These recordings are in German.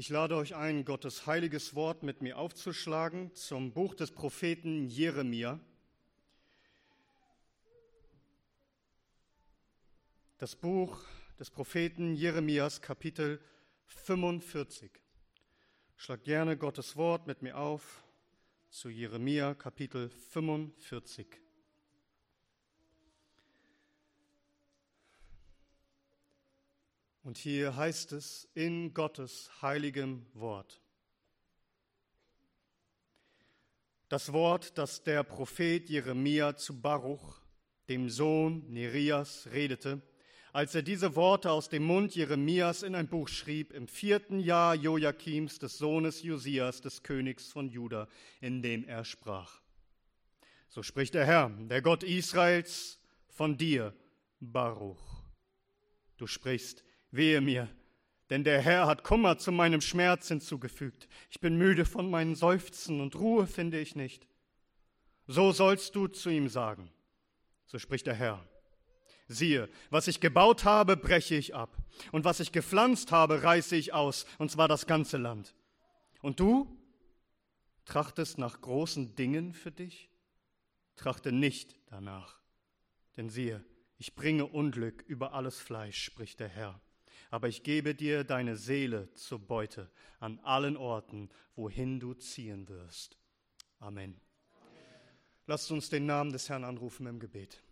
Ich lade euch ein, Gottes heiliges Wort mit mir aufzuschlagen zum Buch des Propheten Jeremia. Das Buch des Propheten Jeremias, Kapitel 45. Schlag gerne Gottes Wort mit mir auf zu Jeremia, Kapitel 45. Und hier heißt es in Gottes heiligem Wort. Das Wort, das der Prophet Jeremia zu Baruch, dem Sohn Nerias, redete, als er diese Worte aus dem Mund Jeremias in ein Buch schrieb, im vierten Jahr Joachims, des Sohnes Josias, des Königs von Juda, in dem er sprach. So spricht der Herr, der Gott Israels, von dir, Baruch. Du sprichst, Wehe mir, denn der Herr hat Kummer zu meinem Schmerz hinzugefügt. Ich bin müde von meinen Seufzen und Ruhe finde ich nicht. So sollst du zu ihm sagen. So spricht der Herr. Siehe, was ich gebaut habe, breche ich ab, und was ich gepflanzt habe, reiße ich aus, und zwar das ganze Land. Und du trachtest nach großen Dingen für dich? Trachte nicht danach. Denn siehe, ich bringe Unglück über alles Fleisch, spricht der Herr aber ich gebe dir deine Seele zur Beute an allen Orten, wohin du ziehen wirst. Amen. Lasst uns den Namen des Herrn anrufen im Gebet.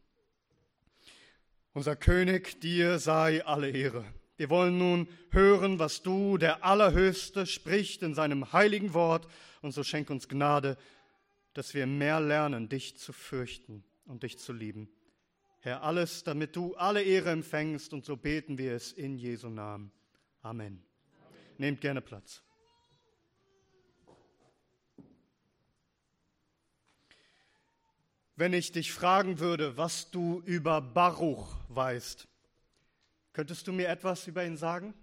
Unser König, dir sei alle Ehre. Wir wollen nun hören, was du, der Allerhöchste, spricht in seinem heiligen Wort, und so schenk uns Gnade, dass wir mehr lernen, dich zu fürchten und dich zu lieben. Herr, alles, damit du alle Ehre empfängst, und so beten wir es in Jesu Namen. Amen. Amen. Nehmt gerne Platz. Wenn ich dich fragen würde, was du über Baruch weißt, könntest du mir etwas über ihn sagen?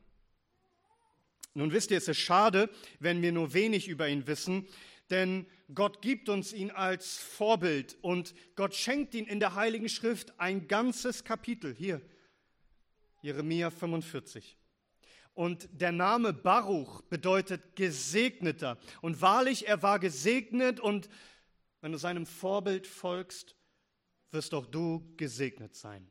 Nun wisst ihr, es ist schade, wenn wir nur wenig über ihn wissen, denn Gott gibt uns ihn als Vorbild und Gott schenkt ihn in der Heiligen Schrift ein ganzes Kapitel. Hier, Jeremia 45. Und der Name Baruch bedeutet Gesegneter. Und wahrlich, er war gesegnet und wenn du seinem Vorbild folgst, wirst auch du gesegnet sein.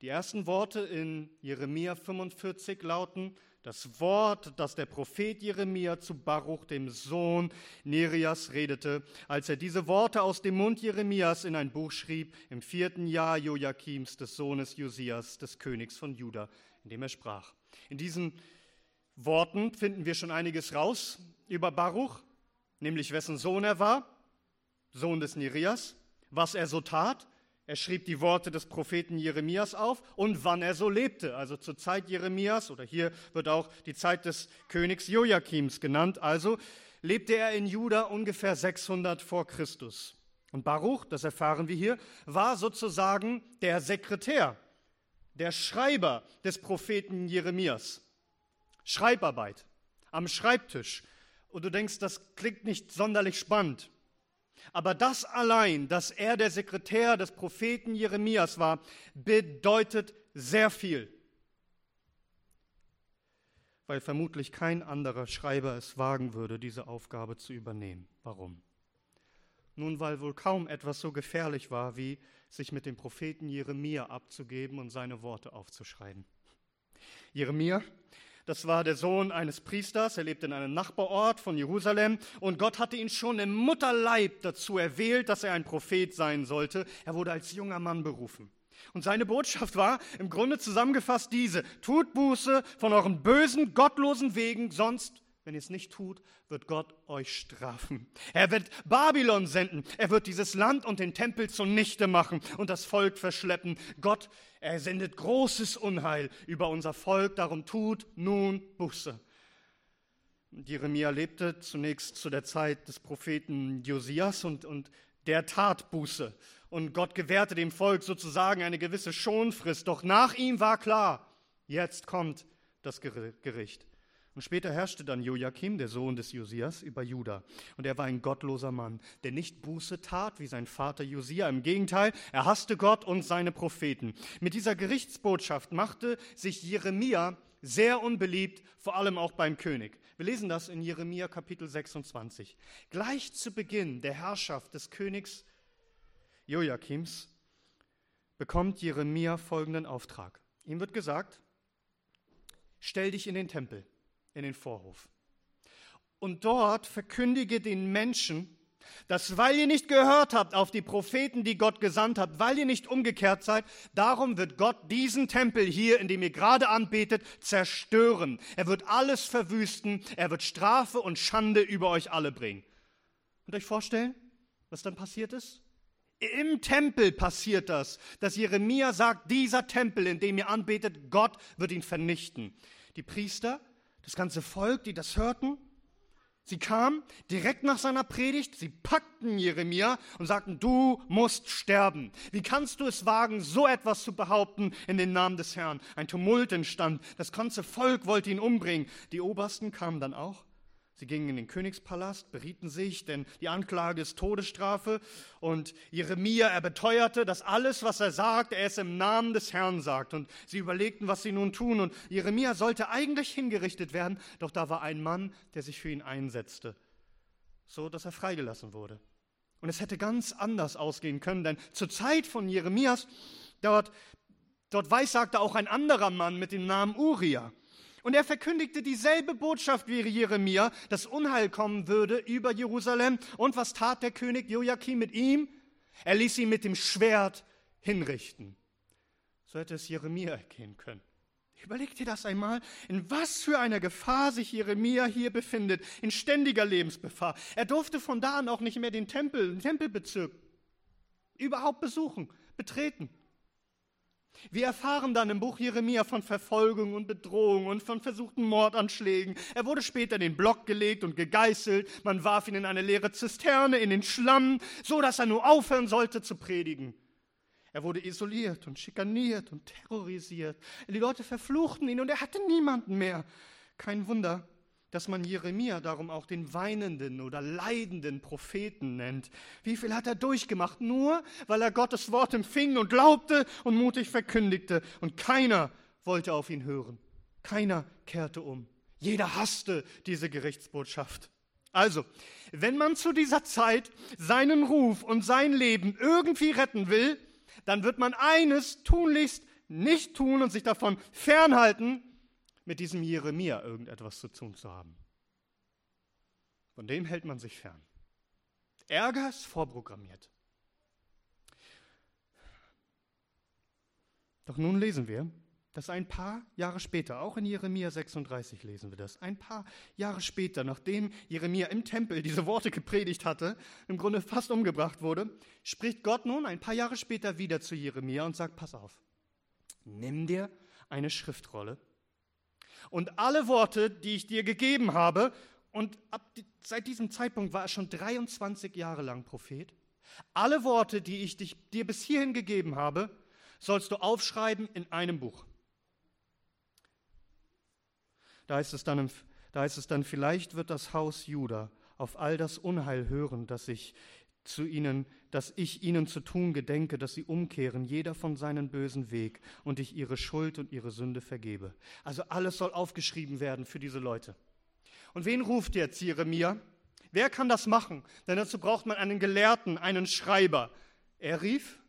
Die ersten Worte in Jeremia 45 lauten, das Wort, das der Prophet Jeremia zu Baruch, dem Sohn Nerias, redete, als er diese Worte aus dem Mund Jeremias in ein Buch schrieb, im vierten Jahr Joachims, des Sohnes Josias, des Königs von Juda, in dem er sprach. In diesen Worten finden wir schon einiges raus über Baruch, nämlich wessen Sohn er war, Sohn des Nerias, was er so tat, er schrieb die Worte des Propheten Jeremias auf und wann er so lebte, also zur Zeit Jeremias oder hier wird auch die Zeit des Königs Joachims genannt. Also lebte er in Juda ungefähr 600 vor Christus. Und Baruch, das erfahren wir hier, war sozusagen der Sekretär, der Schreiber des Propheten Jeremias. Schreibarbeit am Schreibtisch. Und du denkst, das klingt nicht sonderlich spannend. Aber das allein, dass er der Sekretär des Propheten Jeremias war, bedeutet sehr viel. Weil vermutlich kein anderer Schreiber es wagen würde, diese Aufgabe zu übernehmen. Warum? Nun, weil wohl kaum etwas so gefährlich war, wie sich mit dem Propheten Jeremia abzugeben und seine Worte aufzuschreiben. Jeremia das war der Sohn eines Priesters. Er lebte in einem Nachbarort von Jerusalem. Und Gott hatte ihn schon im Mutterleib dazu erwählt, dass er ein Prophet sein sollte. Er wurde als junger Mann berufen. Und seine Botschaft war im Grunde zusammengefasst diese. Tut Buße von euren bösen, gottlosen Wegen, sonst wenn ihr es nicht tut, wird Gott euch strafen. Er wird Babylon senden. Er wird dieses Land und den Tempel zunichte machen und das Volk verschleppen. Gott, er sendet großes Unheil über unser Volk. Darum tut nun Buße. Jeremia lebte zunächst zu der Zeit des Propheten Josias und, und der tat Buße. Und Gott gewährte dem Volk sozusagen eine gewisse Schonfrist. Doch nach ihm war klar, jetzt kommt das Gericht. Und später herrschte dann Joachim, der Sohn des Josias, über Juda. Und er war ein gottloser Mann, der nicht Buße tat wie sein Vater Josia. Im Gegenteil, er hasste Gott und seine Propheten. Mit dieser Gerichtsbotschaft machte sich Jeremia sehr unbeliebt, vor allem auch beim König. Wir lesen das in Jeremia Kapitel 26. Gleich zu Beginn der Herrschaft des Königs Joachims bekommt Jeremia folgenden Auftrag. Ihm wird gesagt, stell dich in den Tempel, in den Vorhof. Und dort verkündige den Menschen, dass weil ihr nicht gehört habt auf die Propheten, die Gott gesandt hat, weil ihr nicht umgekehrt seid, darum wird Gott diesen Tempel hier, in dem ihr gerade anbetet, zerstören. Er wird alles verwüsten, er wird Strafe und Schande über euch alle bringen. Könnt ihr euch vorstellen, was dann passiert ist? Im Tempel passiert das, dass Jeremia sagt, dieser Tempel, in dem ihr anbetet, Gott wird ihn vernichten. Die Priester, das ganze Volk, die das hörten, Sie kamen direkt nach seiner Predigt, sie packten Jeremia und sagten, du musst sterben. Wie kannst du es wagen, so etwas zu behaupten in den Namen des Herrn? Ein Tumult entstand, das ganze Volk wollte ihn umbringen. Die Obersten kamen dann auch Sie gingen in den Königspalast, berieten sich, denn die Anklage ist Todesstrafe. Und Jeremia, er beteuerte, dass alles, was er sagt, er es im Namen des Herrn sagt. Und sie überlegten, was sie nun tun. Und Jeremia sollte eigentlich hingerichtet werden, doch da war ein Mann, der sich für ihn einsetzte, so dass er freigelassen wurde. Und es hätte ganz anders ausgehen können, denn zur Zeit von Jeremias, dort, dort weissagte auch ein anderer Mann mit dem Namen Uriah. Und er verkündigte dieselbe Botschaft wie Jeremia, dass Unheil kommen würde über Jerusalem. Und was tat der König Joachim mit ihm? Er ließ ihn mit dem Schwert hinrichten. So hätte es Jeremia ergehen können. Überleg dir das einmal, in was für einer Gefahr sich Jeremia hier befindet, in ständiger Lebensgefahr. Er durfte von da an auch nicht mehr den Tempel, den Tempelbezirk überhaupt besuchen, betreten. Wir erfahren dann im Buch Jeremia von Verfolgung und Bedrohung und von versuchten Mordanschlägen. Er wurde später in den Block gelegt und gegeißelt. Man warf ihn in eine leere Zisterne, in den Schlamm, so dass er nur aufhören sollte zu predigen. Er wurde isoliert und schikaniert und terrorisiert. Die Leute verfluchten ihn und er hatte niemanden mehr. Kein Wunder, dass man Jeremia darum auch den weinenden oder leidenden Propheten nennt. Wie viel hat er durchgemacht? Nur weil er Gottes Wort empfing und glaubte und mutig verkündigte. Und keiner wollte auf ihn hören. Keiner kehrte um. Jeder hasste diese Gerichtsbotschaft. Also, wenn man zu dieser Zeit seinen Ruf und sein Leben irgendwie retten will, dann wird man eines tunlichst nicht tun und sich davon fernhalten, mit diesem Jeremia irgendetwas zu tun zu haben. Von dem hält man sich fern. Ärger ist vorprogrammiert. Doch nun lesen wir, dass ein paar Jahre später, auch in Jeremia 36 lesen wir das, ein paar Jahre später, nachdem Jeremia im Tempel diese Worte gepredigt hatte, im Grunde fast umgebracht wurde, spricht Gott nun ein paar Jahre später wieder zu Jeremia und sagt, pass auf, nimm dir eine Schriftrolle und alle Worte, die ich dir gegeben habe, und ab, seit diesem Zeitpunkt war er schon 23 Jahre lang Prophet, alle Worte, die ich dich, dir bis hierhin gegeben habe, sollst du aufschreiben in einem Buch. Da heißt es dann, da heißt es dann vielleicht wird das Haus Juda auf all das Unheil hören, das ich zu ihnen, dass ich ihnen zu tun gedenke, dass sie umkehren, jeder von seinem bösen Weg, und ich ihre Schuld und ihre Sünde vergebe. Also alles soll aufgeschrieben werden für diese Leute. Und wen ruft jetzt Jeremia? Wer kann das machen? Denn dazu braucht man einen Gelehrten, einen Schreiber. Er rief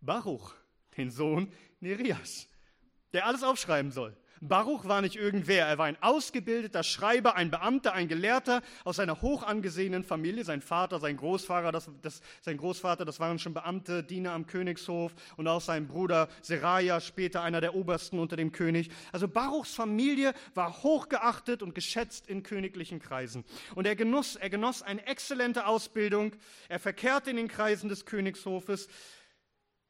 Baruch, den Sohn Nerias, der alles aufschreiben soll. Baruch war nicht irgendwer, er war ein ausgebildeter Schreiber, ein Beamter, ein Gelehrter aus einer hoch angesehenen Familie. Sein Vater, sein Großvater, das, das, sein Großvater, das waren schon Beamte, Diener am Königshof und auch sein Bruder Seraja, später einer der Obersten unter dem König. Also Baruchs Familie war hochgeachtet und geschätzt in königlichen Kreisen. Und er genoss, er genoss eine exzellente Ausbildung. Er verkehrte in den Kreisen des Königshofes.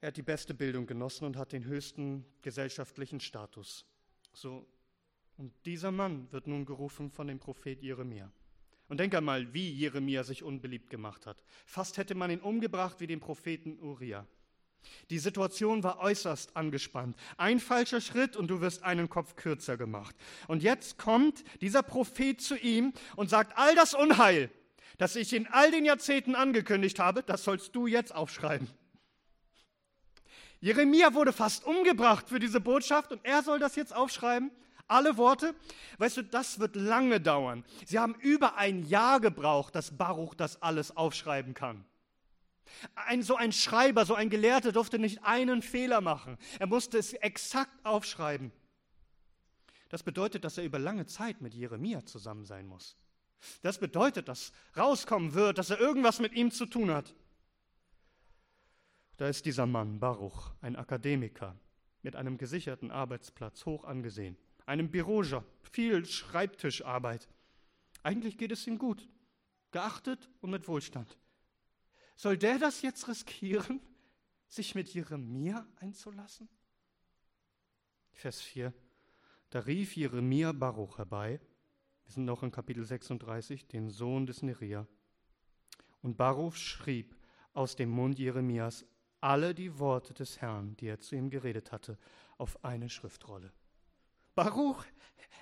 Er hat die beste Bildung genossen und hat den höchsten gesellschaftlichen Status. So, und dieser Mann wird nun gerufen von dem Prophet Jeremia. Und denk einmal, wie Jeremia sich unbeliebt gemacht hat. Fast hätte man ihn umgebracht wie den Propheten Uriah. Die Situation war äußerst angespannt. Ein falscher Schritt und du wirst einen Kopf kürzer gemacht. Und jetzt kommt dieser Prophet zu ihm und sagt, all das Unheil, das ich in all den Jahrzehnten angekündigt habe, das sollst du jetzt aufschreiben. Jeremia wurde fast umgebracht für diese Botschaft und er soll das jetzt aufschreiben. Alle Worte, weißt du, das wird lange dauern. Sie haben über ein Jahr gebraucht, dass Baruch das alles aufschreiben kann. Ein, so ein Schreiber, so ein Gelehrter durfte nicht einen Fehler machen. Er musste es exakt aufschreiben. Das bedeutet, dass er über lange Zeit mit Jeremia zusammen sein muss. Das bedeutet, dass rauskommen wird, dass er irgendwas mit ihm zu tun hat. Da ist dieser Mann, Baruch, ein Akademiker mit einem gesicherten Arbeitsplatz, hoch angesehen, einem Bürojob, viel Schreibtischarbeit. Eigentlich geht es ihm gut, geachtet und mit Wohlstand. Soll der das jetzt riskieren, sich mit Jeremia einzulassen? Vers 4. Da rief Jeremia Baruch herbei, wir sind noch in Kapitel 36, den Sohn des Neria. Und Baruch schrieb aus dem Mund Jeremias alle die Worte des Herrn, die er zu ihm geredet hatte, auf eine Schriftrolle. Baruch,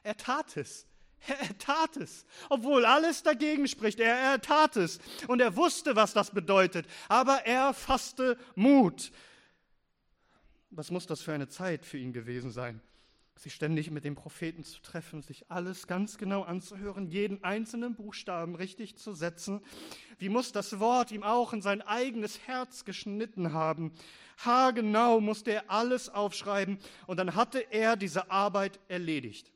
er tat es. Er tat es, obwohl alles dagegen spricht. Er, er tat es und er wusste, was das bedeutet. Aber er fasste Mut. Was muss das für eine Zeit für ihn gewesen sein? Sich ständig mit dem Propheten zu treffen, sich alles ganz genau anzuhören, jeden einzelnen Buchstaben richtig zu setzen. Wie muss das Wort ihm auch in sein eigenes Herz geschnitten haben? Haargenau musste er alles aufschreiben und dann hatte er diese Arbeit erledigt.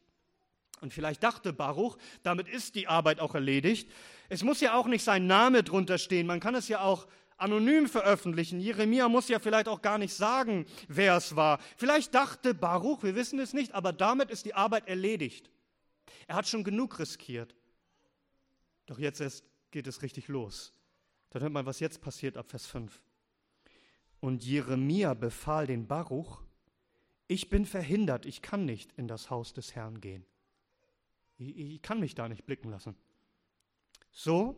Und vielleicht dachte Baruch, damit ist die Arbeit auch erledigt. Es muss ja auch nicht sein Name drunter stehen, man kann es ja auch anonym veröffentlichen. Jeremia muss ja vielleicht auch gar nicht sagen, wer es war. Vielleicht dachte Baruch, wir wissen es nicht, aber damit ist die Arbeit erledigt. Er hat schon genug riskiert. Doch jetzt erst geht es richtig los. Dann hört man, was jetzt passiert ab Vers 5. Und Jeremia befahl den Baruch, ich bin verhindert, ich kann nicht in das Haus des Herrn gehen. Ich, ich kann mich da nicht blicken lassen. So,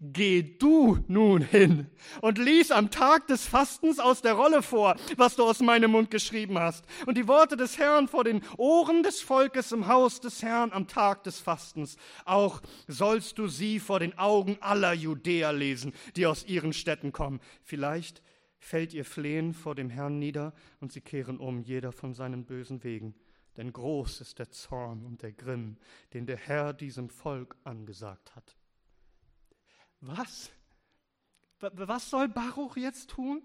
geh du nun hin und lies am Tag des Fastens aus der Rolle vor, was du aus meinem Mund geschrieben hast, und die Worte des Herrn vor den Ohren des Volkes im Haus des Herrn am Tag des Fastens. Auch sollst du sie vor den Augen aller Judäer lesen, die aus ihren Städten kommen. Vielleicht fällt ihr Flehen vor dem Herrn nieder und sie kehren um, jeder von seinen bösen Wegen denn groß ist der Zorn und der Grimm, den der Herr diesem Volk angesagt hat. Was? Was soll Baruch jetzt tun?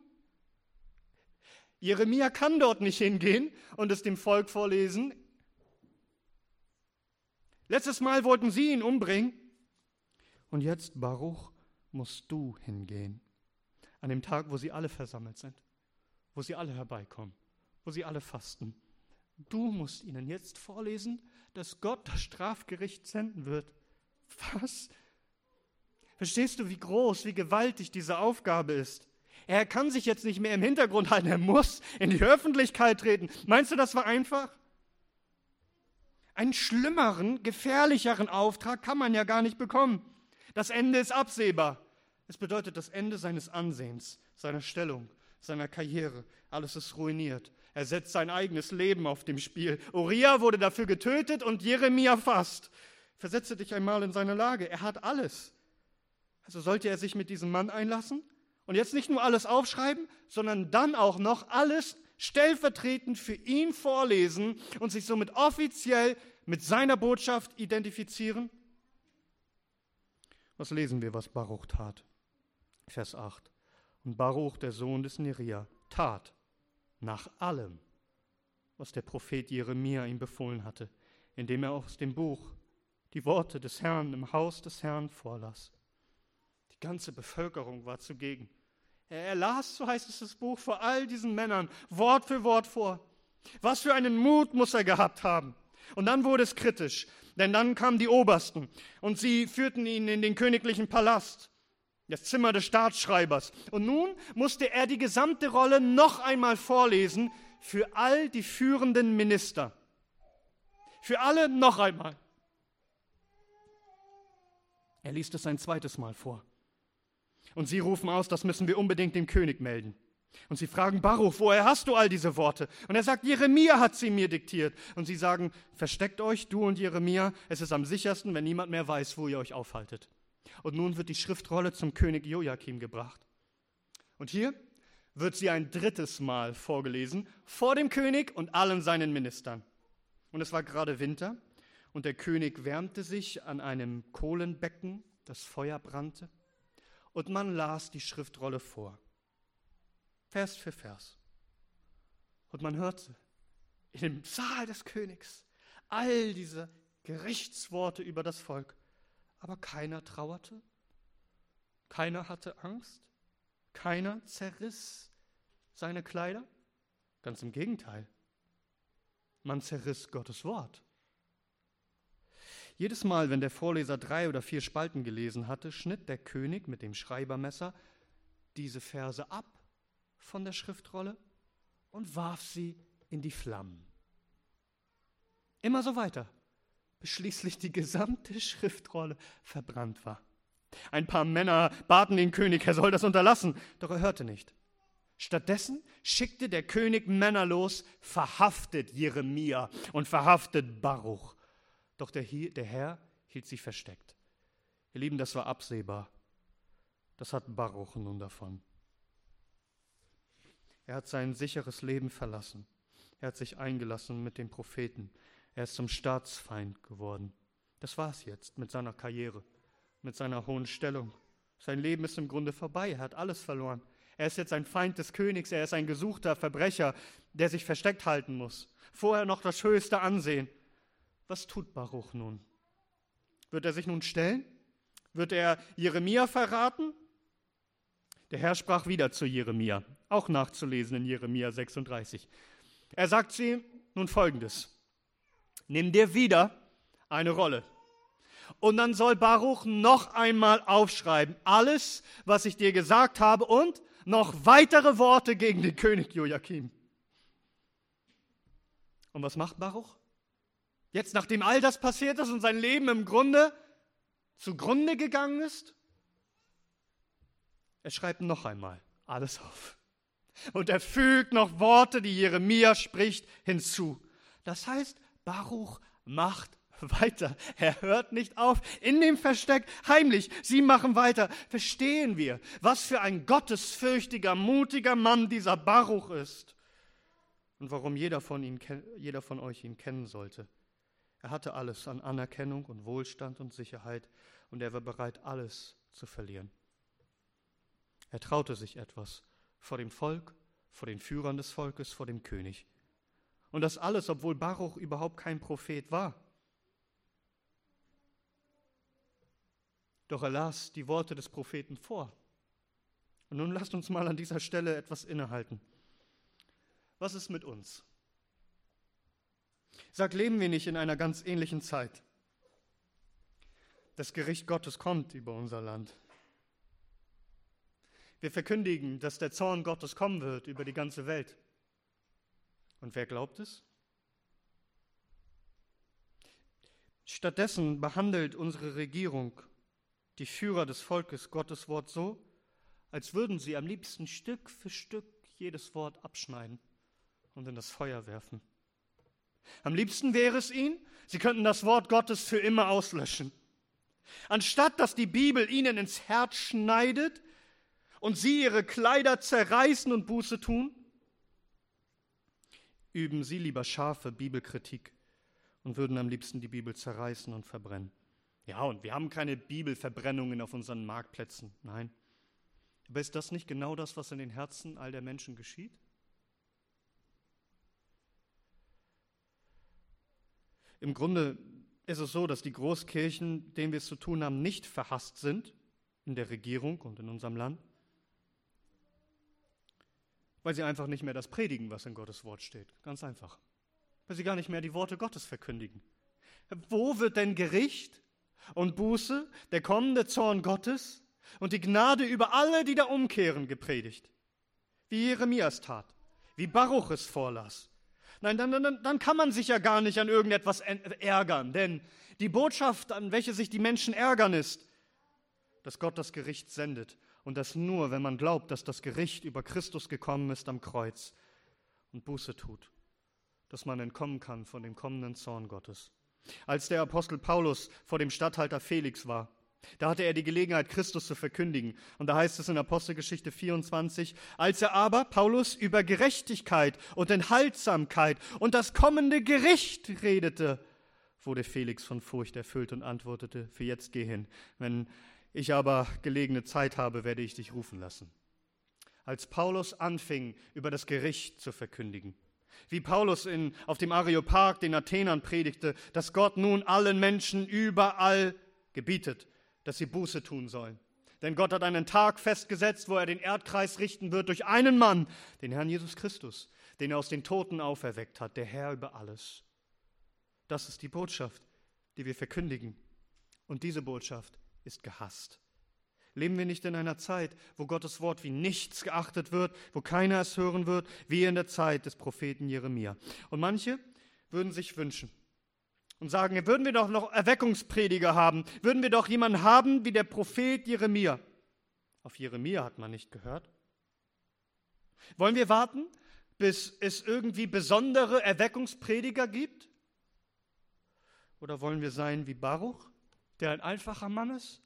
Jeremia kann dort nicht hingehen und es dem Volk vorlesen. Letztes Mal wollten sie ihn umbringen. Und jetzt, Baruch, musst du hingehen. An dem Tag, wo sie alle versammelt sind, wo sie alle herbeikommen, wo sie alle fasten. Du musst ihnen jetzt vorlesen, dass Gott das Strafgericht senden wird. Was? Verstehst du, wie groß, wie gewaltig diese Aufgabe ist? Er kann sich jetzt nicht mehr im Hintergrund halten, er muss in die Öffentlichkeit treten. Meinst du, das war einfach? Einen schlimmeren, gefährlicheren Auftrag kann man ja gar nicht bekommen. Das Ende ist absehbar. Es bedeutet das Ende seines Ansehens, seiner Stellung, seiner Karriere. Alles ist ruiniert. Er setzt sein eigenes Leben auf dem Spiel. Uriah wurde dafür getötet und Jeremia fast. Versetze dich einmal in seine Lage. Er hat alles. Also sollte er sich mit diesem Mann einlassen und jetzt nicht nur alles aufschreiben, sondern dann auch noch alles stellvertretend für ihn vorlesen und sich somit offiziell mit seiner Botschaft identifizieren? Was lesen wir, was Baruch tat? Vers 8. Und Baruch, der Sohn des Neria, tat nach allem, was der Prophet Jeremia ihm befohlen hatte, indem er aus dem Buch die Worte des Herrn im Haus des Herrn vorlas. Ganze Bevölkerung war zugegen. Er las, so heißt es das Buch, vor all diesen Männern Wort für Wort vor. Was für einen Mut muss er gehabt haben. Und dann wurde es kritisch, denn dann kamen die Obersten und sie führten ihn in den königlichen Palast das Zimmer des Staatsschreibers. Und nun musste er die gesamte Rolle noch einmal vorlesen für all die führenden Minister. Für alle noch einmal. Er liest es ein zweites Mal vor. Und sie rufen aus, das müssen wir unbedingt dem König melden. Und sie fragen Baruch, woher hast du all diese Worte? Und er sagt, Jeremia hat sie mir diktiert. Und sie sagen, versteckt euch, du und Jeremia, es ist am sichersten, wenn niemand mehr weiß, wo ihr euch aufhaltet. Und nun wird die Schriftrolle zum König Joachim gebracht. Und hier wird sie ein drittes Mal vorgelesen vor dem König und allen seinen Ministern. Und es war gerade Winter und der König wärmte sich an einem Kohlenbecken, das Feuer brannte, und man las die Schriftrolle vor, Vers für Vers. Und man hörte in dem Saal des Königs all diese Gerichtsworte über das Volk, aber keiner trauerte, keiner hatte Angst, keiner zerriss seine Kleider, ganz im Gegenteil, man zerriss Gottes Wort. Jedes Mal, wenn der Vorleser drei oder vier Spalten gelesen hatte, schnitt der König mit dem Schreibermesser diese Verse ab von der Schriftrolle und warf sie in die Flammen. Immer so weiter, bis schließlich die gesamte Schriftrolle verbrannt war. Ein paar Männer baten den König, er soll das unterlassen, doch er hörte nicht. Stattdessen schickte der König Männer los, verhaftet Jeremia und verhaftet Baruch doch der, der Herr hielt sich versteckt. Ihr Lieben, das war absehbar. Das hat Baruch nun davon. Er hat sein sicheres Leben verlassen. Er hat sich eingelassen mit den Propheten. Er ist zum Staatsfeind geworden. Das war es jetzt mit seiner Karriere, mit seiner hohen Stellung. Sein Leben ist im Grunde vorbei. Er hat alles verloren. Er ist jetzt ein Feind des Königs. Er ist ein gesuchter Verbrecher, der sich versteckt halten muss. Vorher noch das höchste Ansehen. Was tut Baruch nun? Wird er sich nun stellen? Wird er Jeremia verraten? Der Herr sprach wieder zu Jeremia, auch nachzulesen in Jeremia 36. Er sagt ihm nun folgendes: Nimm dir wieder eine Rolle. Und dann soll Baruch noch einmal aufschreiben, alles, was ich dir gesagt habe und noch weitere Worte gegen den König Joachim. Und was macht Baruch? Jetzt, nachdem all das passiert ist und sein Leben im Grunde zugrunde gegangen ist, er schreibt noch einmal alles auf. Und er fügt noch Worte, die Jeremia spricht, hinzu. Das heißt, Baruch macht weiter. Er hört nicht auf in dem Versteck heimlich. Sie machen weiter. Verstehen wir, was für ein gottesfürchtiger, mutiger Mann dieser Baruch ist und warum jeder von, ihn, jeder von euch ihn kennen sollte. Er hatte alles an Anerkennung und Wohlstand und Sicherheit und er war bereit, alles zu verlieren. Er traute sich etwas vor dem Volk, vor den Führern des Volkes, vor dem König. Und das alles, obwohl Baruch überhaupt kein Prophet war. Doch er las die Worte des Propheten vor. Und nun lasst uns mal an dieser Stelle etwas innehalten. Was ist mit uns? Sag, leben wir nicht in einer ganz ähnlichen Zeit? Das Gericht Gottes kommt über unser Land. Wir verkündigen, dass der Zorn Gottes kommen wird über die ganze Welt. Und wer glaubt es? Stattdessen behandelt unsere Regierung die Führer des Volkes Gottes Wort so, als würden sie am liebsten Stück für Stück jedes Wort abschneiden und in das Feuer werfen. Am liebsten wäre es ihnen, sie könnten das Wort Gottes für immer auslöschen. Anstatt dass die Bibel ihnen ins Herz schneidet und sie ihre Kleider zerreißen und Buße tun, üben sie lieber scharfe Bibelkritik und würden am liebsten die Bibel zerreißen und verbrennen. Ja, und wir haben keine Bibelverbrennungen auf unseren Marktplätzen, nein. Aber ist das nicht genau das, was in den Herzen all der Menschen geschieht? Im Grunde ist es so, dass die Großkirchen, denen wir es zu tun haben, nicht verhasst sind in der Regierung und in unserem Land, weil sie einfach nicht mehr das predigen, was in Gottes Wort steht. Ganz einfach. Weil sie gar nicht mehr die Worte Gottes verkündigen. Wo wird denn Gericht und Buße, der kommende Zorn Gottes und die Gnade über alle, die da umkehren, gepredigt? Wie Jeremias tat, wie Baruch es vorlas, Nein, dann, dann, dann kann man sich ja gar nicht an irgendetwas ärgern, denn die Botschaft, an welche sich die Menschen ärgern, ist, dass Gott das Gericht sendet und das nur, wenn man glaubt, dass das Gericht über Christus gekommen ist am Kreuz und Buße tut, dass man entkommen kann von dem kommenden Zorn Gottes. Als der Apostel Paulus vor dem Statthalter Felix war, Da hatte er die Gelegenheit, Christus zu verkündigen. Und da heißt es in Apostelgeschichte 24, als er aber, Paulus, über Gerechtigkeit und Enthaltsamkeit und das kommende Gericht redete, wurde Felix von Furcht erfüllt und antwortete, für jetzt geh hin. Wenn ich aber gelegene Zeit habe, werde ich dich rufen lassen. Als Paulus anfing, über das Gericht zu verkündigen, wie Paulus in, auf dem Areopag den Athenern predigte, dass Gott nun allen Menschen überall gebietet, dass sie Buße tun sollen. Denn Gott hat einen Tag festgesetzt, wo er den Erdkreis richten wird durch einen Mann, den Herrn Jesus Christus, den er aus den Toten auferweckt hat, der Herr über alles. Das ist die Botschaft, die wir verkündigen. Und diese Botschaft ist gehasst. Leben wir nicht in einer Zeit, wo Gottes Wort wie nichts geachtet wird, wo keiner es hören wird, wie in der Zeit des Propheten Jeremia. Und manche würden sich wünschen, und sagen, würden wir doch noch Erweckungsprediger haben, würden wir doch jemanden haben wie der Prophet Jeremia. Auf Jeremia hat man nicht gehört. Wollen wir warten, bis es irgendwie besondere Erweckungsprediger gibt? Oder wollen wir sein wie Baruch, der ein einfacher Mann ist?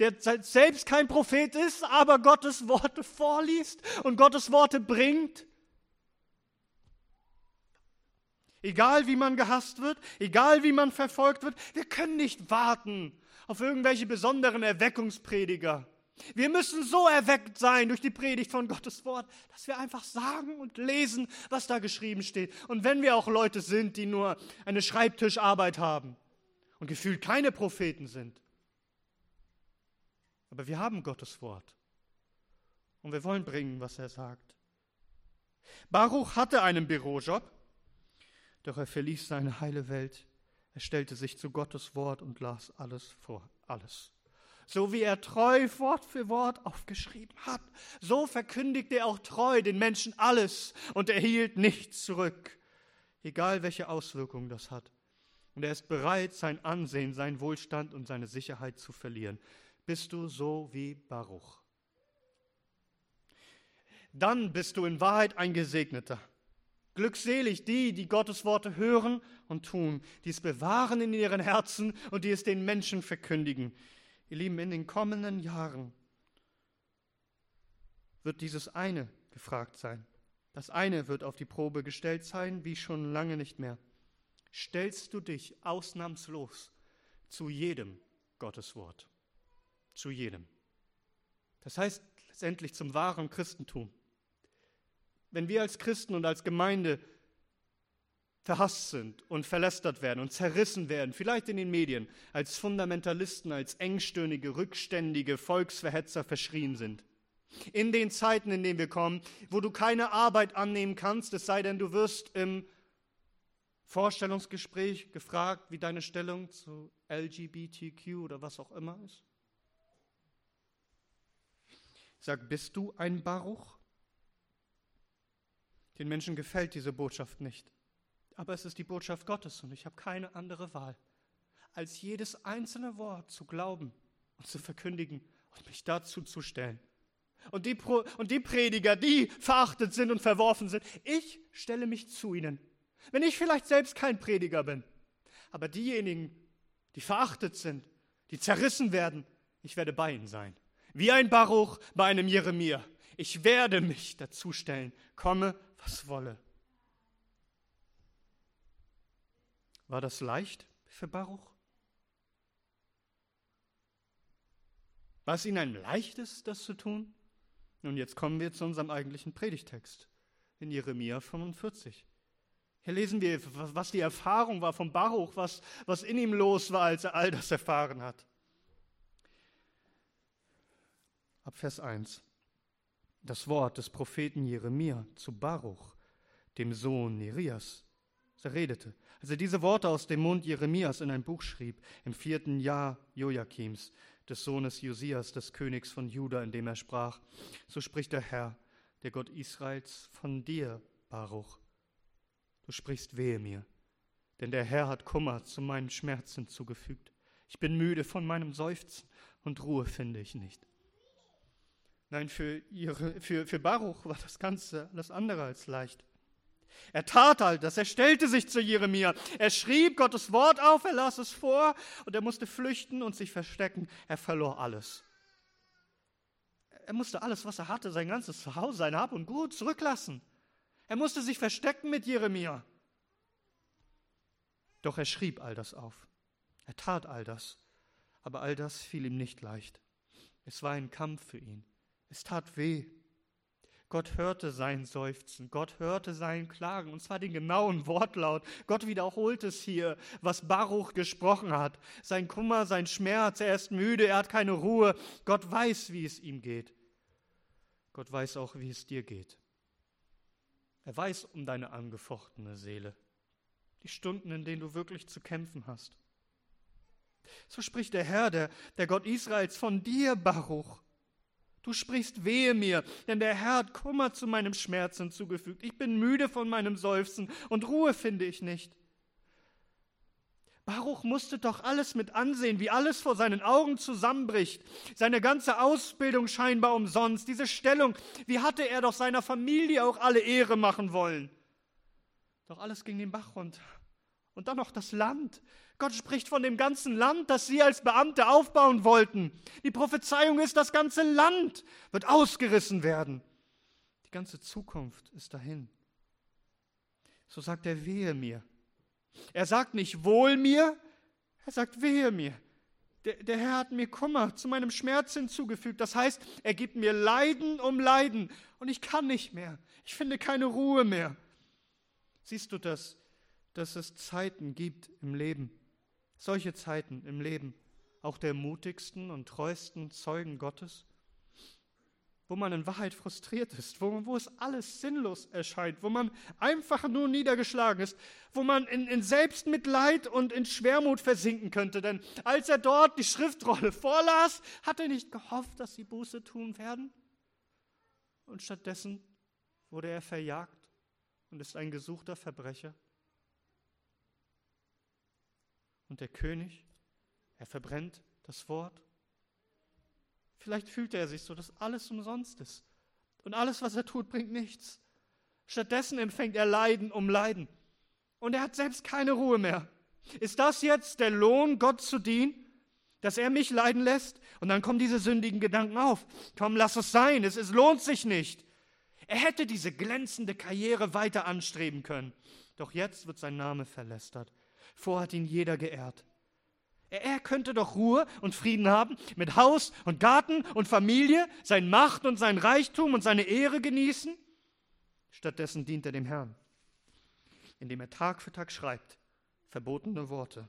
Der selbst kein Prophet ist, aber Gottes Worte vorliest und Gottes Worte bringt? Egal wie man gehasst wird, egal wie man verfolgt wird, wir können nicht warten auf irgendwelche besonderen Erweckungsprediger. Wir müssen so erweckt sein durch die Predigt von Gottes Wort, dass wir einfach sagen und lesen, was da geschrieben steht. Und wenn wir auch Leute sind, die nur eine Schreibtischarbeit haben und gefühlt keine Propheten sind, aber wir haben Gottes Wort und wir wollen bringen, was er sagt. Baruch hatte einen Bürojob doch er verließ seine heile Welt. Er stellte sich zu Gottes Wort und las alles vor, alles. So wie er treu Wort für Wort aufgeschrieben hat, so verkündigte er auch treu den Menschen alles und erhielt nichts zurück, egal welche Auswirkungen das hat. Und er ist bereit, sein Ansehen, sein Wohlstand und seine Sicherheit zu verlieren. Bist du so wie Baruch? Dann bist du in Wahrheit ein Gesegneter. Glückselig die, die Gottes Worte hören und tun, die es bewahren in ihren Herzen und die es den Menschen verkündigen. Ihr Lieben, in den kommenden Jahren wird dieses eine gefragt sein. Das eine wird auf die Probe gestellt sein, wie schon lange nicht mehr. Stellst du dich ausnahmslos zu jedem Gotteswort? Zu jedem. Das heißt letztendlich zum wahren Christentum. Wenn wir als Christen und als Gemeinde verhasst sind und verlästert werden und zerrissen werden, vielleicht in den Medien, als Fundamentalisten, als engstirnige, rückständige Volksverhetzer verschrien sind. In den Zeiten, in denen wir kommen, wo du keine Arbeit annehmen kannst, es sei denn, du wirst im Vorstellungsgespräch gefragt, wie deine Stellung zu LGBTQ oder was auch immer ist. Sag, bist du ein Baruch? Den Menschen gefällt diese Botschaft nicht. Aber es ist die Botschaft Gottes und ich habe keine andere Wahl, als jedes einzelne Wort zu glauben und zu verkündigen und mich dazu zu stellen. Und die, Pro und die Prediger, die verachtet sind und verworfen sind, ich stelle mich zu ihnen. Wenn ich vielleicht selbst kein Prediger bin, aber diejenigen, die verachtet sind, die zerrissen werden, ich werde bei ihnen sein. Wie ein Baruch bei einem Jeremia. Ich werde mich dazu stellen, komme was wolle. War das leicht für Baruch? War es ihnen ein leichtes, das zu tun? Nun, jetzt kommen wir zu unserem eigentlichen Predigtext in Jeremia 45. Hier lesen wir, was die Erfahrung war von Baruch, was, was in ihm los war, als er all das erfahren hat. Ab Vers 1 das Wort des Propheten Jeremia zu Baruch, dem Sohn Nerias. Er redete. Als er diese Worte aus dem Mund Jeremias in ein Buch schrieb, im vierten Jahr Joachims, des Sohnes Josias, des Königs von Juda, in dem er sprach, so spricht der Herr, der Gott Israels, von dir, Baruch. Du sprichst wehe mir, denn der Herr hat Kummer zu meinen Schmerzen zugefügt. Ich bin müde von meinem Seufzen und Ruhe finde ich nicht. Nein, für, ihre, für, für Baruch war das Ganze alles andere als leicht. Er tat all das, er stellte sich zu Jeremia, er schrieb Gottes Wort auf, er las es vor und er musste flüchten und sich verstecken. Er verlor alles. Er musste alles, was er hatte, sein ganzes Zuhause, sein Hab und Gut zurücklassen. Er musste sich verstecken mit Jeremia. Doch er schrieb all das auf. Er tat all das. Aber all das fiel ihm nicht leicht. Es war ein Kampf für ihn. Es tat weh. Gott hörte sein Seufzen, Gott hörte sein Klagen, und zwar den genauen Wortlaut. Gott wiederholt es hier, was Baruch gesprochen hat. Sein Kummer, sein Schmerz, er ist müde, er hat keine Ruhe. Gott weiß, wie es ihm geht. Gott weiß auch, wie es dir geht. Er weiß um deine angefochtene Seele, die Stunden, in denen du wirklich zu kämpfen hast. So spricht der Herr, der, der Gott Israels, von dir, Baruch. Du sprichst wehe mir, denn der Herr hat Kummer zu meinem Schmerz hinzugefügt. Ich bin müde von meinem Seufzen und Ruhe finde ich nicht. Baruch musste doch alles mit ansehen, wie alles vor seinen Augen zusammenbricht. Seine ganze Ausbildung scheinbar umsonst, diese Stellung, wie hatte er doch seiner Familie auch alle Ehre machen wollen. Doch alles ging den Bach runter. Und dann noch das Land. Gott spricht von dem ganzen Land, das sie als Beamte aufbauen wollten. Die Prophezeiung ist, das ganze Land wird ausgerissen werden. Die ganze Zukunft ist dahin. So sagt er, wehe mir. Er sagt nicht wohl mir, er sagt wehe mir. Der, der, Herr hat mir Kummer zu meinem Schmerz hinzugefügt. Das heißt, er gibt mir Leiden um Leiden und ich kann nicht mehr. Ich finde keine Ruhe mehr. Siehst du das, dass es Zeiten gibt im Leben, solche Zeiten im Leben, auch der mutigsten und treuesten Zeugen Gottes, wo man in Wahrheit frustriert ist, wo, wo es alles sinnlos erscheint, wo man einfach nur niedergeschlagen ist, wo man in, in Selbstmitleid und in Schwermut versinken könnte. Denn als er dort die Schriftrolle vorlas, hat er nicht gehofft, dass sie Buße tun werden. Und stattdessen wurde er verjagt und ist ein gesuchter Verbrecher. Und der König, er verbrennt das Wort. Vielleicht fühlt er sich so, dass alles umsonst ist. Und alles, was er tut, bringt nichts. Stattdessen empfängt er Leiden um Leiden. Und er hat selbst keine Ruhe mehr. Ist das jetzt der Lohn, Gott zu dienen? Dass er mich leiden lässt? Und dann kommen diese sündigen Gedanken auf. Komm, lass es sein, es, es lohnt sich nicht. Er hätte diese glänzende Karriere weiter anstreben können. Doch jetzt wird sein Name verlästert. Vor hat ihn jeder geehrt. Er könnte doch Ruhe und Frieden haben, mit Haus und Garten und Familie, sein Macht und sein Reichtum und seine Ehre genießen. Stattdessen dient er dem Herrn, indem er Tag für Tag schreibt verbotene Worte.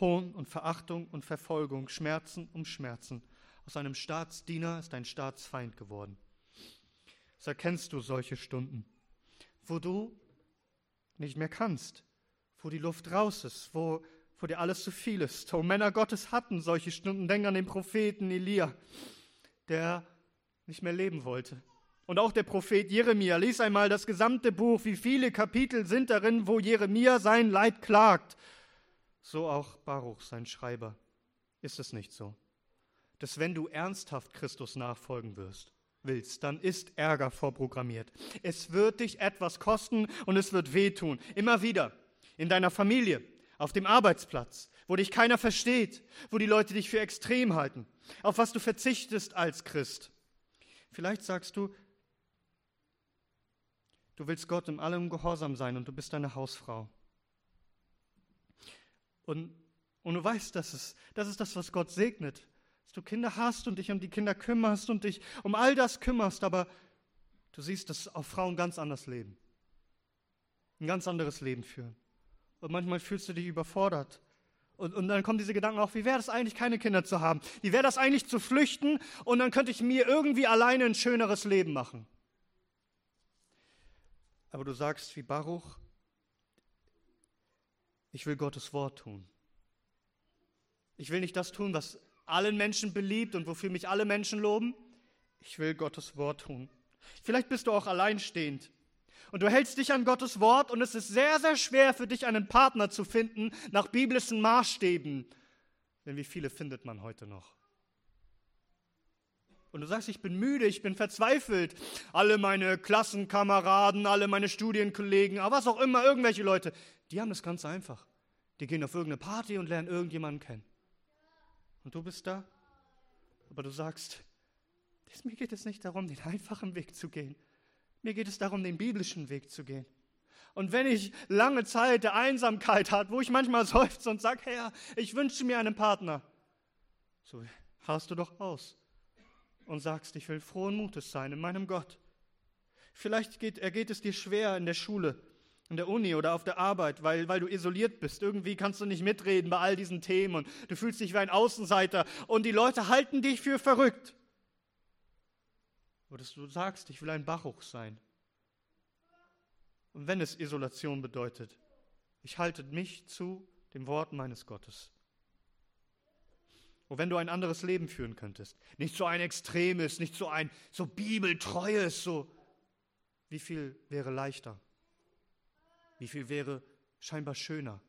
Hohn und Verachtung und Verfolgung, Schmerzen um Schmerzen. Aus einem Staatsdiener ist ein Staatsfeind geworden. So erkennst du solche Stunden, wo du nicht mehr kannst, wo die Luft raus ist, wo, wo dir alles zu viel ist. Oh, Männer Gottes hatten solche Stunden. Denk an den Propheten Elia, der nicht mehr leben wollte. Und auch der Prophet Jeremia. Lies einmal das gesamte Buch. Wie viele Kapitel sind darin, wo Jeremia sein Leid klagt? So auch Baruch, sein Schreiber. Ist es nicht so? Dass wenn du ernsthaft Christus nachfolgen wirst, willst, dann ist Ärger vorprogrammiert. Es wird dich etwas kosten und es wird wehtun. Immer wieder. In deiner Familie, auf dem Arbeitsplatz, wo dich keiner versteht, wo die Leute dich für extrem halten, auf was du verzichtest als Christ. Vielleicht sagst du, du willst Gott in allem gehorsam sein und du bist eine Hausfrau. Und, und du weißt, dass es, das ist das, was Gott segnet dass du Kinder hast und dich um die Kinder kümmerst und dich um all das kümmerst, aber du siehst, dass auch Frauen ganz anders leben. Ein ganz anderes Leben führen. Und manchmal fühlst du dich überfordert. Und, und dann kommen diese Gedanken auf, wie wäre das eigentlich, keine Kinder zu haben? Wie wäre das eigentlich zu flüchten und dann könnte ich mir irgendwie alleine ein schöneres Leben machen? Aber du sagst wie Baruch, ich will Gottes Wort tun. Ich will nicht das tun, was allen Menschen beliebt und wofür mich alle Menschen loben? Ich will Gottes Wort tun. Vielleicht bist du auch alleinstehend und du hältst dich an Gottes Wort und es ist sehr, sehr schwer für dich einen Partner zu finden nach biblischen Maßstäben. Denn wie viele findet man heute noch? Und du sagst, ich bin müde, ich bin verzweifelt. Alle meine Klassenkameraden, alle meine Studienkollegen, aber was auch immer, irgendwelche Leute, die haben es ganz einfach. Die gehen auf irgendeine Party und lernen irgendjemanden kennen. Und du bist da, aber du sagst, mir geht es nicht darum, den einfachen Weg zu gehen. Mir geht es darum, den biblischen Weg zu gehen. Und wenn ich lange Zeit der Einsamkeit hat, wo ich manchmal seufze und sage, Herr, ich wünsche mir einen Partner, so hast du doch aus und sagst, ich will frohen Mutes sein in meinem Gott. Vielleicht geht, ergeht es dir schwer in der Schule, in der Uni oder auf der Arbeit, weil, weil du isoliert bist. Irgendwie kannst du nicht mitreden bei all diesen Themen und du fühlst dich wie ein Außenseiter und die Leute halten dich für verrückt. Oder du sagst, ich will ein Baruch sein. Und wenn es Isolation bedeutet, ich halte mich zu dem Wort meines Gottes. Und wenn du ein anderes Leben führen könntest, nicht so ein extremes, nicht so ein so bibeltreues, so wie viel wäre leichter? Wie viel wäre scheinbar schöner?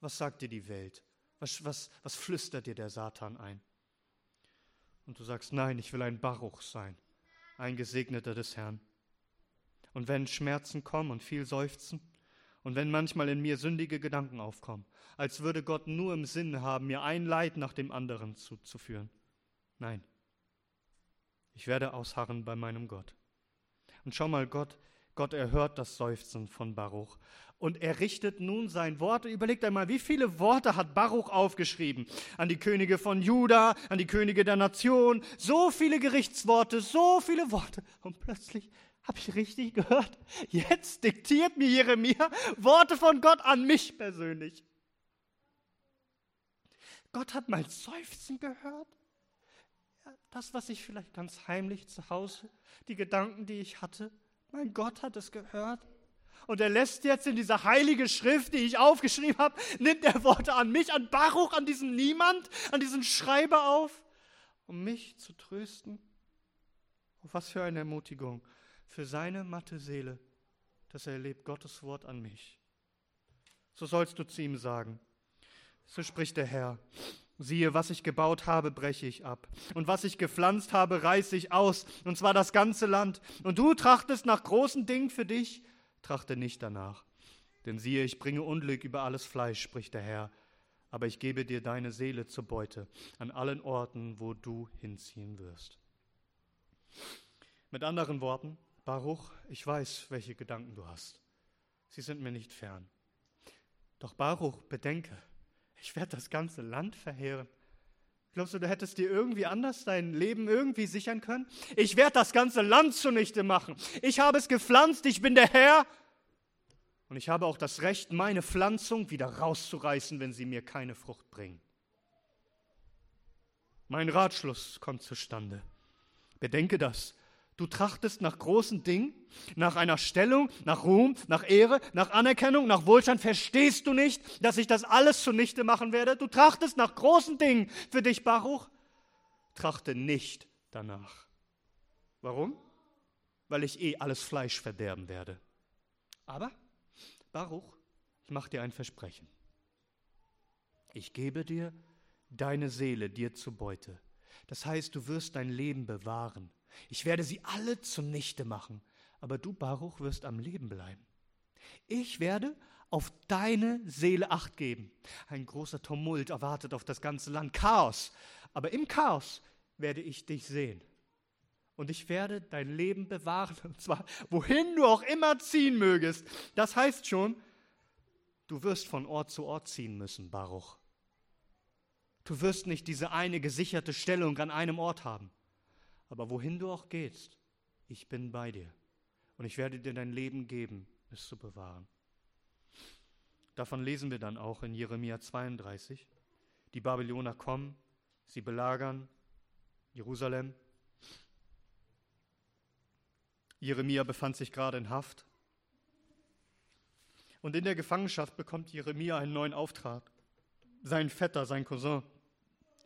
Was sagt dir die Welt? Was, was, was flüstert dir der Satan ein? Und du sagst, nein, ich will ein Baruch sein, ein Gesegneter des Herrn. Und wenn Schmerzen kommen und viel Seufzen, und wenn manchmal in mir sündige Gedanken aufkommen, als würde Gott nur im Sinn haben, mir ein Leid nach dem anderen zuzuführen. Nein, ich werde ausharren bei meinem Gott. Und schau mal, Gott, Gott erhört das Seufzen von Baruch. Und er richtet nun sein Wort. Überlegt einmal, wie viele Worte hat Baruch aufgeschrieben? An die Könige von Juda, an die Könige der Nation. So viele Gerichtsworte, so viele Worte. Und plötzlich habe ich richtig gehört? Jetzt diktiert mir Jeremia Worte von Gott an mich persönlich. Gott hat mein Seufzen gehört. Das, was ich vielleicht ganz heimlich zu Hause, die Gedanken, die ich hatte, mein Gott hat es gehört. Und er lässt jetzt in dieser heilige Schrift, die ich aufgeschrieben habe, nimmt er Worte an mich, an Baruch, an diesen Niemand, an diesen Schreiber auf, um mich zu trösten. Oh, was für eine Ermutigung für seine matte Seele, dass er erlebt Gottes Wort an mich. So sollst du zu ihm sagen. So spricht der Herr. Siehe, was ich gebaut habe, breche ich ab. Und was ich gepflanzt habe, reiße ich aus. Und zwar das ganze Land. Und du trachtest nach großen Dingen für dich, trachte nicht danach. Denn siehe, ich bringe Unglück über alles Fleisch, spricht der Herr. Aber ich gebe dir deine Seele zur Beute an allen Orten, wo du hinziehen wirst. Mit anderen Worten, Baruch, ich weiß, welche Gedanken du hast. Sie sind mir nicht fern. Doch Baruch, bedenke, ich werde das ganze Land verheeren. Glaubst du, du hättest dir irgendwie anders dein Leben irgendwie sichern können? Ich werde das ganze Land zunichte machen. Ich habe es gepflanzt, ich bin der Herr. Und ich habe auch das Recht, meine Pflanzung wieder rauszureißen, wenn sie mir keine Frucht bringen. Mein Ratschluss kommt zustande. Bedenke das. Du trachtest nach großen Dingen, nach einer Stellung, nach Ruhm, nach Ehre, nach Anerkennung, nach Wohlstand. Verstehst du nicht, dass ich das alles zunichte machen werde? Du trachtest nach großen Dingen für dich, Baruch. Trachte nicht danach. Warum? Weil ich eh alles Fleisch verderben werde. Aber, Baruch, ich mache dir ein Versprechen. Ich gebe dir deine Seele dir zu Beute. Das heißt, du wirst dein Leben bewahren. Ich werde sie alle zunichte machen, aber du, Baruch, wirst am Leben bleiben. Ich werde auf deine Seele acht geben. Ein großer Tumult erwartet auf das ganze Land, Chaos. Aber im Chaos werde ich dich sehen. Und ich werde dein Leben bewahren, und zwar wohin du auch immer ziehen mögest. Das heißt schon, du wirst von Ort zu Ort ziehen müssen, Baruch. Du wirst nicht diese eine gesicherte Stellung an einem Ort haben. Aber wohin du auch gehst, ich bin bei dir. Und ich werde dir dein Leben geben, es zu bewahren. Davon lesen wir dann auch in Jeremia 32. Die Babylonier kommen, sie belagern Jerusalem. Jeremia befand sich gerade in Haft. Und in der Gefangenschaft bekommt Jeremia einen neuen Auftrag. Sein Vetter, sein Cousin,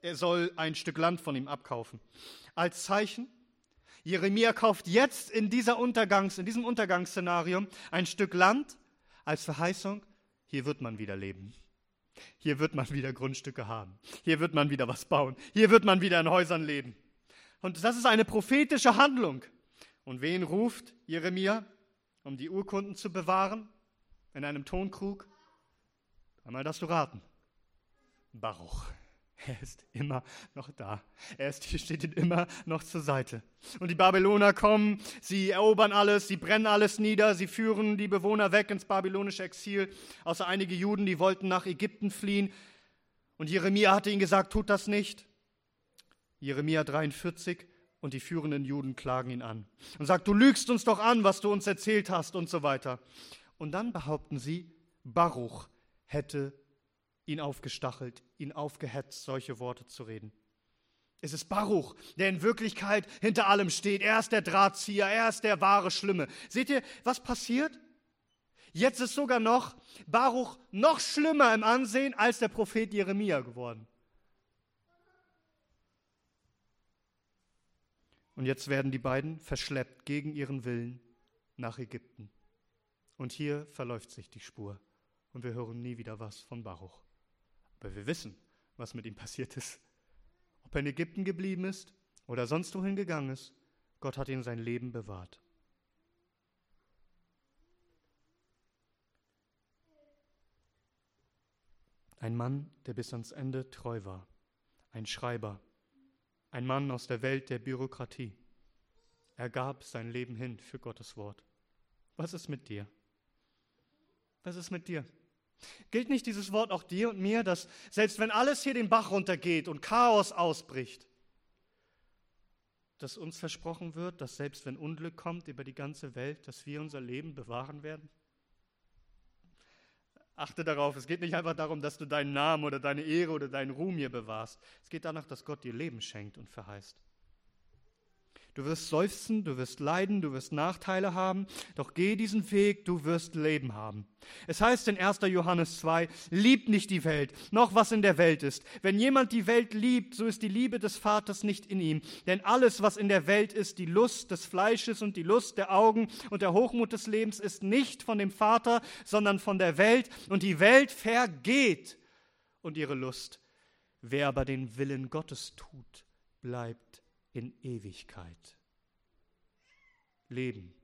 er soll ein Stück Land von ihm abkaufen. Als Zeichen, Jeremia kauft jetzt in, dieser Untergangs, in diesem Untergangsszenario ein Stück Land als Verheißung, hier wird man wieder leben. Hier wird man wieder Grundstücke haben. Hier wird man wieder was bauen. Hier wird man wieder in Häusern leben. Und das ist eine prophetische Handlung. Und wen ruft Jeremia, um die Urkunden zu bewahren? In einem Tonkrug? Einmal das du raten. Baruch. Er ist immer noch da. Er steht ihnen immer noch zur Seite. Und die Babyloner kommen, sie erobern alles, sie brennen alles nieder, sie führen die Bewohner weg ins babylonische Exil, außer einige Juden, die wollten nach Ägypten fliehen. Und Jeremia hatte ihnen gesagt, tut das nicht. Jeremia 43 und die führenden Juden klagen ihn an und sagt, du lügst uns doch an, was du uns erzählt hast und so weiter. Und dann behaupten sie, Baruch hätte ihn aufgestachelt, ihn aufgehetzt, solche Worte zu reden. Es ist Baruch, der in Wirklichkeit hinter allem steht. Er ist der Drahtzieher, er ist der wahre Schlimme. Seht ihr, was passiert? Jetzt ist sogar noch Baruch noch schlimmer im Ansehen als der Prophet Jeremia geworden. Und jetzt werden die beiden verschleppt gegen ihren Willen nach Ägypten. Und hier verläuft sich die Spur und wir hören nie wieder was von Baruch. Aber wir wissen, was mit ihm passiert ist. Ob er in Ägypten geblieben ist oder sonst wohin gegangen ist, Gott hat ihm sein Leben bewahrt. Ein Mann, der bis ans Ende treu war. Ein Schreiber, ein Mann aus der Welt der Bürokratie. Er gab sein Leben hin für Gottes Wort. Was ist mit dir? Was ist mit dir? Gilt nicht dieses Wort auch dir und mir, dass selbst wenn alles hier den Bach runtergeht und Chaos ausbricht, dass uns versprochen wird, dass selbst wenn Unglück kommt über die ganze Welt, dass wir unser Leben bewahren werden? Achte darauf, es geht nicht einfach darum, dass du deinen Namen oder deine Ehre oder deinen Ruhm hier bewahrst. Es geht danach, dass Gott dir Leben schenkt und verheißt. Du wirst seufzen, du wirst leiden, du wirst Nachteile haben, doch geh diesen Weg, du wirst Leben haben. Es heißt in 1. Johannes 2, liebt nicht die Welt, noch was in der Welt ist. Wenn jemand die Welt liebt, so ist die Liebe des Vaters nicht in ihm. Denn alles, was in der Welt ist, die Lust des Fleisches und die Lust der Augen und der Hochmut des Lebens, ist nicht von dem Vater, sondern von der Welt. Und die Welt vergeht und ihre Lust. Wer aber den Willen Gottes tut, bleibt in Ewigkeit. Leben,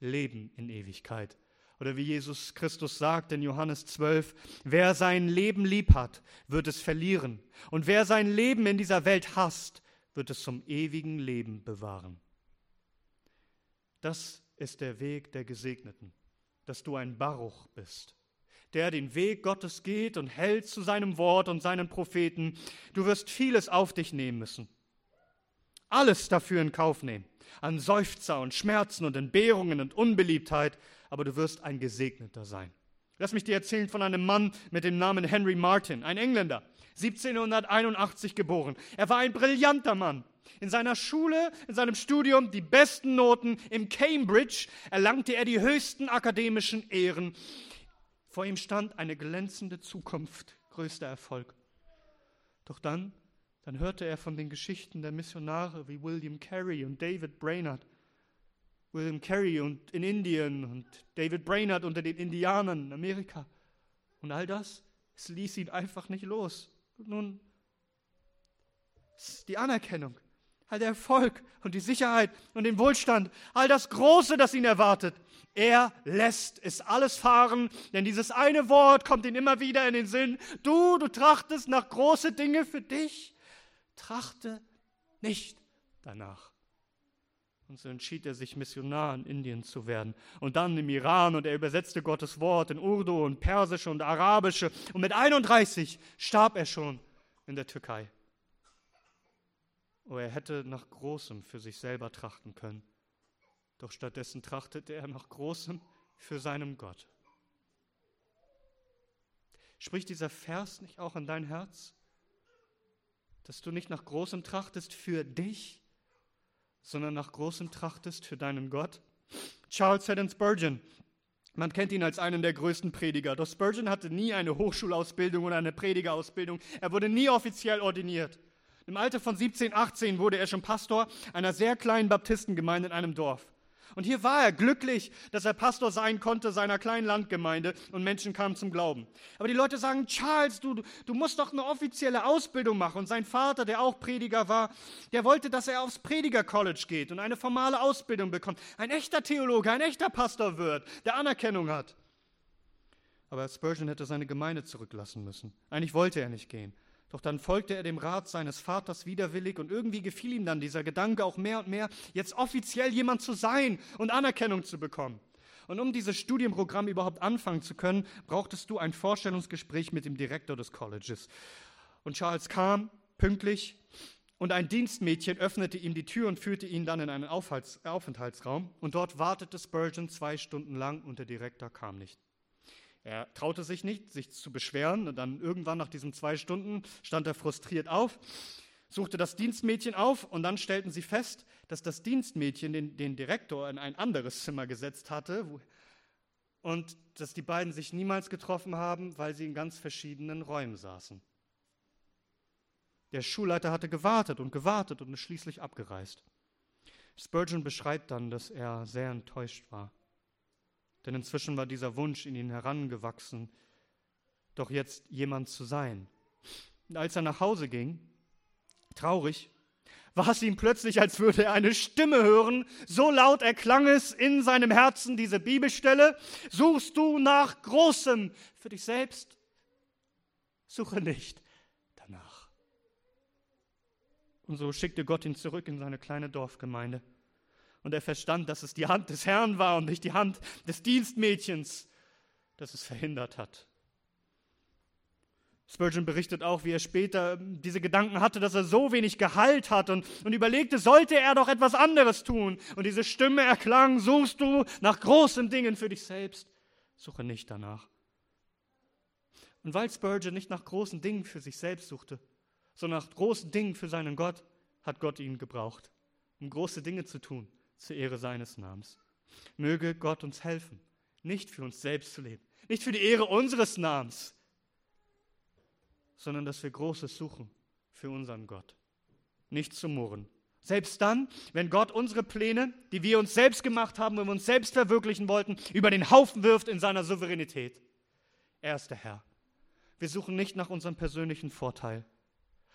Leben in Ewigkeit. Oder wie Jesus Christus sagt in Johannes 12, wer sein Leben lieb hat, wird es verlieren. Und wer sein Leben in dieser Welt hasst, wird es zum ewigen Leben bewahren. Das ist der Weg der Gesegneten, dass du ein Baruch bist, der den Weg Gottes geht und hält zu seinem Wort und seinen Propheten. Du wirst vieles auf dich nehmen müssen alles dafür in Kauf nehmen. An Seufzer und Schmerzen und Entbehrungen und Unbeliebtheit, aber du wirst ein Gesegneter sein. Lass mich dir erzählen von einem Mann mit dem Namen Henry Martin, ein Engländer, 1781 geboren. Er war ein brillanter Mann. In seiner Schule, in seinem Studium die besten Noten. Im Cambridge erlangte er die höchsten akademischen Ehren. Vor ihm stand eine glänzende Zukunft, größter Erfolg. Doch dann dann hörte er von den Geschichten der Missionare wie William Carey und David Brainerd. William Carey und in Indien und David Brainerd unter den Indianern in Amerika. Und all das, es ließ ihn einfach nicht los. Nun, die Anerkennung, all der Erfolg und die Sicherheit und den Wohlstand, all das Große, das ihn erwartet. Er lässt es alles fahren, denn dieses eine Wort kommt ihm immer wieder in den Sinn. Du, du trachtest nach große Dinge für dich trachte nicht danach. Und so entschied er sich, Missionar in Indien zu werden. Und dann im Iran und er übersetzte Gottes Wort in Urdu und Persische und Arabische. Und mit 31 starb er schon in der Türkei. Oh, er hätte nach Großem für sich selber trachten können. Doch stattdessen trachtete er nach Großem für seinem Gott. Spricht dieser Vers nicht auch in dein Herz? Dass du nicht nach Großem trachtest für dich, sondern nach Großem trachtest für deinen Gott? Charles Haddon Spurgeon, man kennt ihn als einen der größten Prediger. Doch Spurgeon hatte nie eine Hochschulausbildung oder eine Predigerausbildung. Er wurde nie offiziell ordiniert. Im Alter von 17, 18 wurde er schon Pastor einer sehr kleinen Baptistengemeinde in einem Dorf. Und hier war er glücklich, dass er Pastor sein konnte seiner kleinen Landgemeinde und Menschen kamen zum Glauben. Aber die Leute sagen, Charles, du, du musst doch eine offizielle Ausbildung machen. Und sein Vater, der auch Prediger war, der wollte, dass er aufs Prediger-College geht und eine formale Ausbildung bekommt. Ein echter Theologe, ein echter Pastor wird, der Anerkennung hat. Aber Spurgeon hätte seine Gemeinde zurücklassen müssen. Eigentlich wollte er nicht gehen. Doch dann folgte er dem Rat seines Vaters widerwillig und irgendwie gefiel ihm dann dieser Gedanke auch mehr und mehr, jetzt offiziell jemand zu sein und Anerkennung zu bekommen. Und um dieses Studienprogramm überhaupt anfangen zu können, brauchtest du ein Vorstellungsgespräch mit dem Direktor des Colleges. Und Charles kam pünktlich und ein Dienstmädchen öffnete ihm die Tür und führte ihn dann in einen Aufenthaltsraum. Und dort wartete Spurgeon zwei Stunden lang und der Direktor kam nicht. Er traute sich nicht, sich zu beschweren. Und dann irgendwann nach diesen zwei Stunden stand er frustriert auf, suchte das Dienstmädchen auf und dann stellten sie fest, dass das Dienstmädchen den, den Direktor in ein anderes Zimmer gesetzt hatte wo, und dass die beiden sich niemals getroffen haben, weil sie in ganz verschiedenen Räumen saßen. Der Schulleiter hatte gewartet und gewartet und ist schließlich abgereist. Spurgeon beschreibt dann, dass er sehr enttäuscht war. Denn inzwischen war dieser Wunsch in ihn herangewachsen, doch jetzt jemand zu sein. Und als er nach Hause ging, traurig, war es ihm plötzlich, als würde er eine Stimme hören. So laut erklang es in seinem Herzen diese Bibelstelle. Suchst du nach Großem für dich selbst? Suche nicht danach. Und so schickte Gott ihn zurück in seine kleine Dorfgemeinde. Und er verstand, dass es die Hand des Herrn war und nicht die Hand des Dienstmädchens, das es verhindert hat. Spurgeon berichtet auch, wie er später diese Gedanken hatte, dass er so wenig Gehalt hat und, und überlegte, sollte er doch etwas anderes tun. Und diese Stimme erklang, suchst du nach großen Dingen für dich selbst, suche nicht danach. Und weil Spurgeon nicht nach großen Dingen für sich selbst suchte, sondern nach großen Dingen für seinen Gott, hat Gott ihn gebraucht, um große Dinge zu tun zur Ehre seines Namens. Möge Gott uns helfen, nicht für uns selbst zu leben, nicht für die Ehre unseres Namens, sondern dass wir Großes suchen für unseren Gott. Nicht zu murren. Selbst dann, wenn Gott unsere Pläne, die wir uns selbst gemacht haben und uns selbst verwirklichen wollten, über den Haufen wirft in seiner Souveränität. Er ist der Herr. Wir suchen nicht nach unserem persönlichen Vorteil,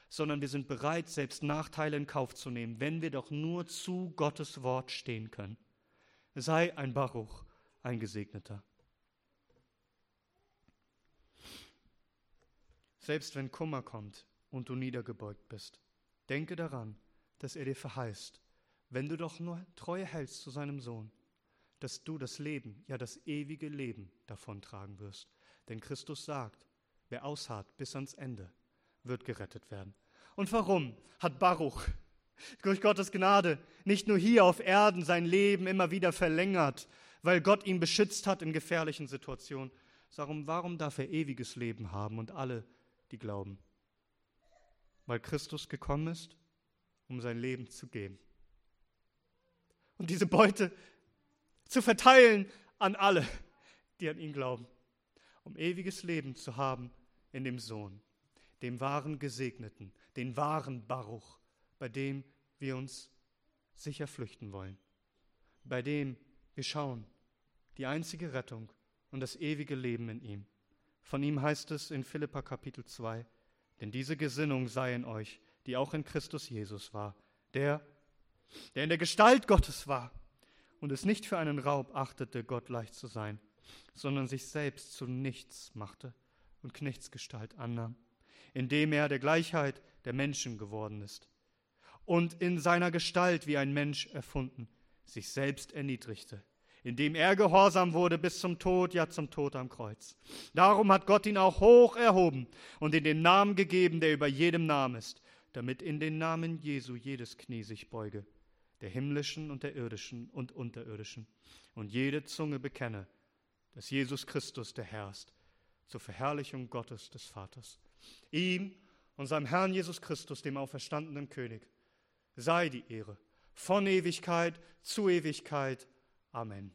sondern wir sind bereit, selbst Nachteile in Kauf zu nehmen, wenn wir doch nur zu Gottes Wort stehen können. Sei ein Baruch, ein Gesegneter. Selbst wenn Kummer kommt und du niedergebeugt bist, denke daran, dass er dir verheißt, wenn du doch nur Treue hältst zu seinem Sohn, dass du das Leben, ja das ewige Leben davontragen wirst. Denn Christus sagt, wer ausharrt bis ans Ende, wird gerettet werden. Und warum hat Baruch durch Gottes Gnade nicht nur hier auf Erden sein Leben immer wieder verlängert, weil Gott ihn beschützt hat in gefährlichen Situationen, sondern warum darf er ewiges Leben haben und alle, die glauben? Weil Christus gekommen ist, um sein Leben zu geben. Und diese Beute zu verteilen an alle, die an ihn glauben, um ewiges Leben zu haben in dem Sohn dem wahren Gesegneten, den wahren Baruch, bei dem wir uns sicher flüchten wollen, bei dem wir schauen, die einzige Rettung und das ewige Leben in ihm. Von ihm heißt es in Philippa Kapitel 2, denn diese Gesinnung sei in euch, die auch in Christus Jesus war, der, der in der Gestalt Gottes war und es nicht für einen Raub achtete, Gott leicht zu sein, sondern sich selbst zu nichts machte und Knechtsgestalt annahm indem er der Gleichheit der Menschen geworden ist und in seiner Gestalt wie ein Mensch erfunden, sich selbst erniedrigte, indem er gehorsam wurde bis zum Tod, ja zum Tod am Kreuz. Darum hat Gott ihn auch hoch erhoben und in den Namen gegeben, der über jedem Namen ist, damit in den Namen Jesu jedes Knie sich beuge, der himmlischen und der irdischen und unterirdischen, und jede Zunge bekenne, dass Jesus Christus der Herr ist, zur Verherrlichung Gottes des Vaters. Ihm, unserem Herrn Jesus Christus, dem auferstandenen König, sei die Ehre von Ewigkeit zu Ewigkeit. Amen.